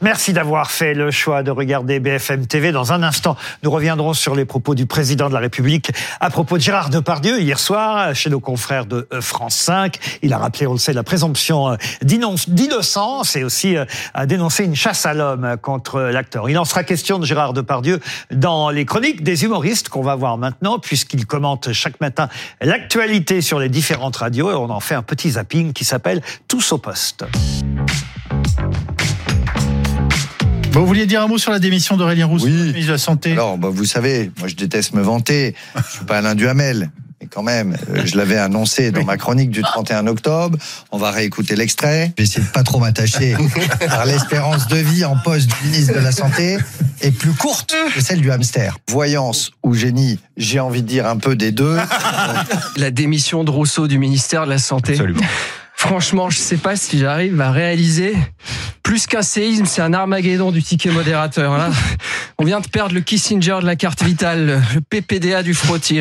Merci d'avoir fait le choix de regarder BFM TV. Dans un instant, nous reviendrons sur les propos du président de la République à propos de Gérard Depardieu hier soir chez nos confrères de euh, France 5. Il a rappelé, on le sait, la présomption euh, d'innocence et aussi euh, a dénoncé une chasse à l'homme contre l'acteur. Il en sera question de Gérard Depardieu dans les chroniques des humoristes qu'on va voir maintenant puisqu'il commente chaque matin l'actualité sur les différentes radios et on en fait un petit zapping qui s'appelle Tous au poste. Vous vouliez dire un mot sur la démission d'Aurélien Rousseau, ministre de la Santé Alors, bah, vous savez, moi je déteste me vanter. Je suis pas Alain Duhamel. Mais quand même, euh, je l'avais annoncé dans ma chronique du 31 octobre. On va réécouter l'extrait. J'essaie de pas trop m'attacher, car l'espérance de vie en poste du ministre de la Santé est plus courte que celle du hamster. Voyance ou génie, j'ai envie de dire un peu des deux. La démission de Rousseau du ministère de la Santé. Absolument. Franchement, je sais pas si j'arrive à réaliser. Plus qu'un séisme, c'est un Armageddon du ticket modérateur. Là, on vient de perdre le Kissinger de la carte vitale, le PPDA du frottis,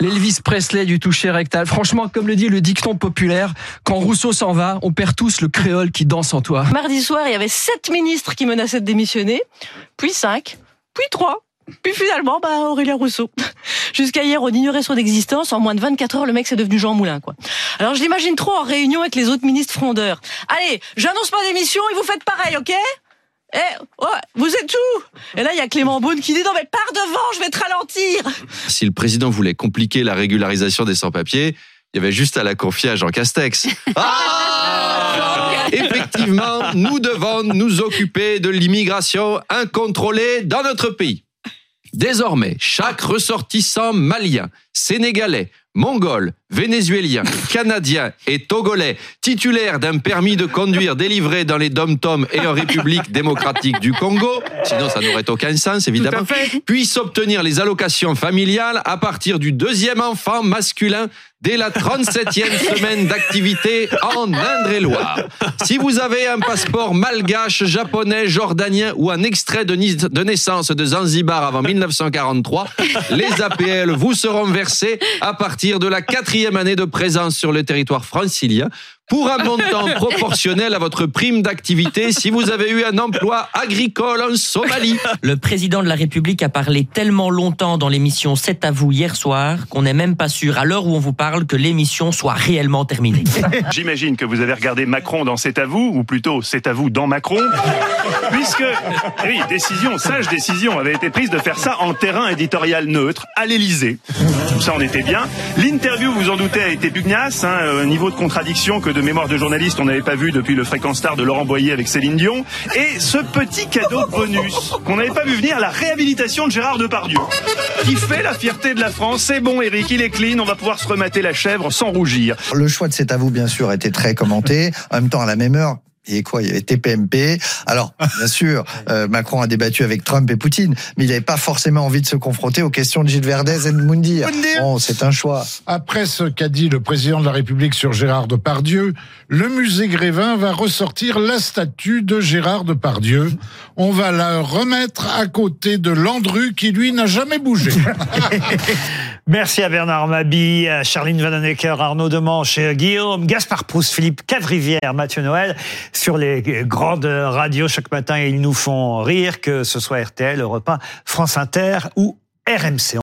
l'Elvis Presley du toucher rectal. Franchement, comme le dit le dicton populaire, quand Rousseau s'en va, on perd tous le créole qui danse en toi. Mardi soir, il y avait sept ministres qui menaçaient de démissionner, puis cinq, puis trois. Puis finalement, bah, Aurélien Rousseau. Jusqu'à hier, on ignorait son existence. En moins de 24 heures, le mec, c'est devenu Jean Moulin, quoi. Alors, je l'imagine trop en réunion avec les autres ministres frondeurs. Allez, j'annonce ma démission et vous faites pareil, ok? Eh, ouais, vous êtes où Et là, il y a Clément Beaune qui dit non mais pars devant, je vais te ralentir. Si le président voulait compliquer la régularisation des sans-papiers, il y avait juste à la confier à Jean Castex. Ah Effectivement, nous devons nous occuper de l'immigration incontrôlée dans notre pays. Désormais, chaque ressortissant malien, sénégalais, mongol, vénézuélien, canadien et togolais titulaire d'un permis de conduire délivré dans les dom-toms et en République démocratique du Congo, sinon ça n'aurait aucun sens évidemment, puisse obtenir les allocations familiales à partir du deuxième enfant masculin dès la 37e semaine d'activité en Indre-et-Loire. Si vous avez un passeport malgache, japonais, jordanien ou un extrait de, de naissance de Zanzibar avant 1943, les APL vous seront versés à partir de la quatrième année de présence sur le territoire francilien pour un montant proportionnel à votre prime d'activité si vous avez eu un emploi agricole en Somalie. Le président de la République a parlé tellement longtemps dans l'émission C'est à vous hier soir qu'on n'est même pas sûr, à l'heure où on vous parle, que l'émission soit réellement terminée. J'imagine que vous avez regardé Macron dans C'est à vous, ou plutôt C'est à vous dans Macron, puisque, oui, décision, sage décision avait été prise de faire ça en terrain éditorial neutre, à l'Elysée. Ça, on était bien. L'interview, vous en doutez, a été pugnace, hein, un niveau de contradiction que de mémoire de journaliste on n'avait pas vu depuis le fréquent star de Laurent Boyer avec Céline Dion. Et ce petit cadeau bonus qu'on n'avait pas vu venir, la réhabilitation de Gérard Depardieu, qui fait la fierté de la France. C'est bon, Eric, il est clean, on va pouvoir se remater la chèvre sans rougir. Le choix de cet à bien sûr, a été très commenté. En même temps, à la même heure, et quoi Il y avait TPMP. Alors, bien sûr, euh, Macron a débattu avec Trump et Poutine, mais il n'avait pas forcément envie de se confronter aux questions de Gilles Verdez et de Moundir. Bon, c'est un choix. Après ce qu'a dit le président de la République sur Gérard Depardieu, le musée Grévin va ressortir la statue de Gérard Depardieu. On va la remettre à côté de Landru qui, lui, n'a jamais bougé. Merci à Bernard Mabi, à Charline Vanhoenacker, Arnaud Demanche, Guillaume, Gaspard Proust, Philippe Cavrivière, Mathieu Noël. Sur les grandes radios, chaque matin, ils nous font rire, que ce soit RTL, Europe 1, France Inter ou RMC.